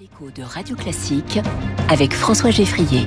L'écho de Radio Classique avec François Geffrier.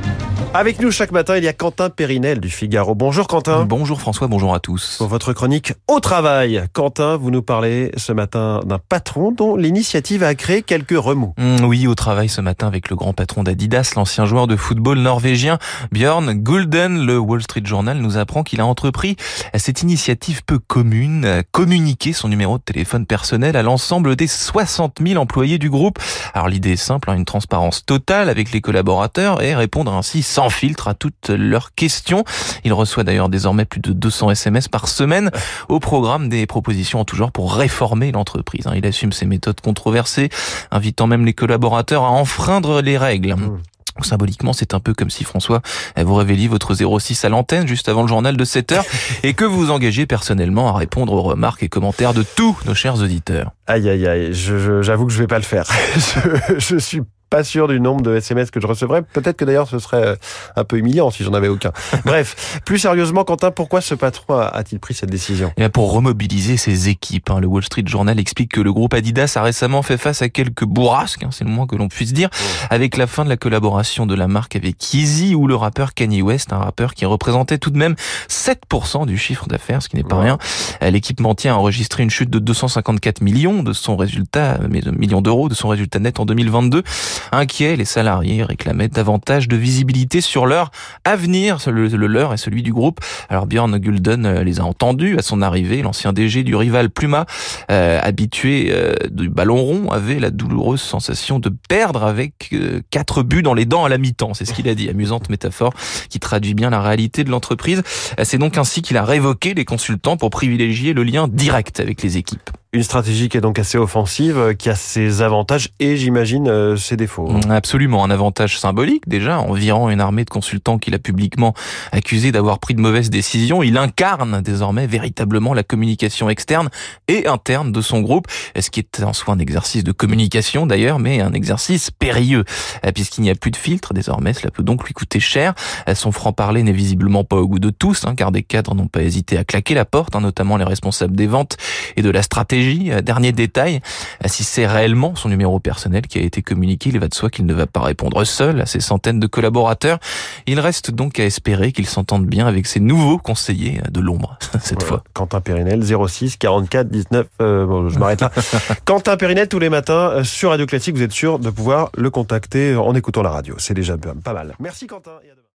Avec nous chaque matin, il y a Quentin Périnel du Figaro. Bonjour Quentin. Bonjour François, bonjour à tous. Pour votre chronique au travail, Quentin, vous nous parlez ce matin d'un patron dont l'initiative a créé quelques remous. Mm, oui, au travail ce matin avec le grand patron d'Adidas, l'ancien joueur de football norvégien Björn Gulden. Le Wall Street Journal nous apprend qu'il a entrepris cette initiative peu commune, communiquer son numéro de téléphone personnel à l'ensemble des 60 000 employés du groupe. Alors l'idée est simple, hein, une transparence totale avec les collaborateurs et répondre ainsi sans filtre à toutes leurs questions. Il reçoit d'ailleurs désormais plus de 200 SMS par semaine au programme des propositions en tout genre pour réformer l'entreprise. Hein. Il assume ses méthodes controversées, invitant même les collaborateurs à enfreindre les règles. Mmh. Symboliquement, c'est un peu comme si François vous révéliez votre 06 à l'antenne juste avant le journal de 7 heures et que vous vous engagez personnellement à répondre aux remarques et commentaires de tous nos chers auditeurs. Aïe aïe aïe, j'avoue que je vais pas le faire. je, je suis pas sûr du nombre de SMS que je recevrais. Peut-être que d'ailleurs ce serait euh, un peu humiliant si j'en avais aucun. Bref, plus sérieusement, Quentin, pourquoi ce patron a-t-il pris cette décision? Et eh Pour remobiliser ses équipes. Hein. Le Wall Street Journal explique que le groupe Adidas a récemment fait face à quelques bourrasques, hein, c'est le moins que l'on puisse dire, avec la fin de la collaboration de la marque avec Yeezy ou le rappeur Kanye West, un rappeur qui représentait tout de même 7% du chiffre d'affaires, ce qui n'est pas rien. Euh, l'équipementier a enregistré une chute de 254 millions de son résultat, millions d'euros de son résultat net en 2022. Inquiets, les salariés réclamaient davantage de visibilité sur leur avenir, le, leur et celui du groupe. Alors Björn Gulden euh, les a entendus à son arrivée. L'ancien DG du rival Pluma, euh, habitué euh, du ballon rond, avait la douloureuse sensation de perdre avec quatre buts dans les dents à la mi-temps. C'est ce qu'il a dit. Amusante métaphore qui traduit bien la réalité de l'entreprise. C'est donc ainsi qu'il a révoqué les consultants pour privilégier le lien direct avec les équipes. Une stratégie qui est donc assez offensive, euh, qui a ses avantages et j'imagine euh, ses défauts. Mm, absolument, un avantage symbolique déjà, en virant une armée de consultants qu'il a publiquement accusé d'avoir pris de mauvaises décisions. Il incarne désormais véritablement la communication externe et interne de son groupe, ce qui est en soi un exercice de communication d'ailleurs, mais un exercice périlleux, euh, puisqu'il n'y a plus de filtre désormais, cela peut donc lui coûter cher. Son franc-parler n'est visiblement pas au goût de tous, hein, car des cadres n'ont pas hésité à claquer la porte, hein, notamment les responsables des ventes et de la stratégie euh, dernier détail, euh, si c'est réellement son numéro personnel qui a été communiqué, il va de soi qu'il ne va pas répondre seul à ses centaines de collaborateurs. Il reste donc à espérer qu'il s'entende bien avec ses nouveaux conseillers de l'ombre cette fois. Quentin Périnel, 06 44 19. bon, je m'arrête là. Quentin Périnel, tous les matins euh, sur Radio Classique, vous êtes sûr de pouvoir le contacter en écoutant la radio. C'est déjà pas mal. Merci Quentin.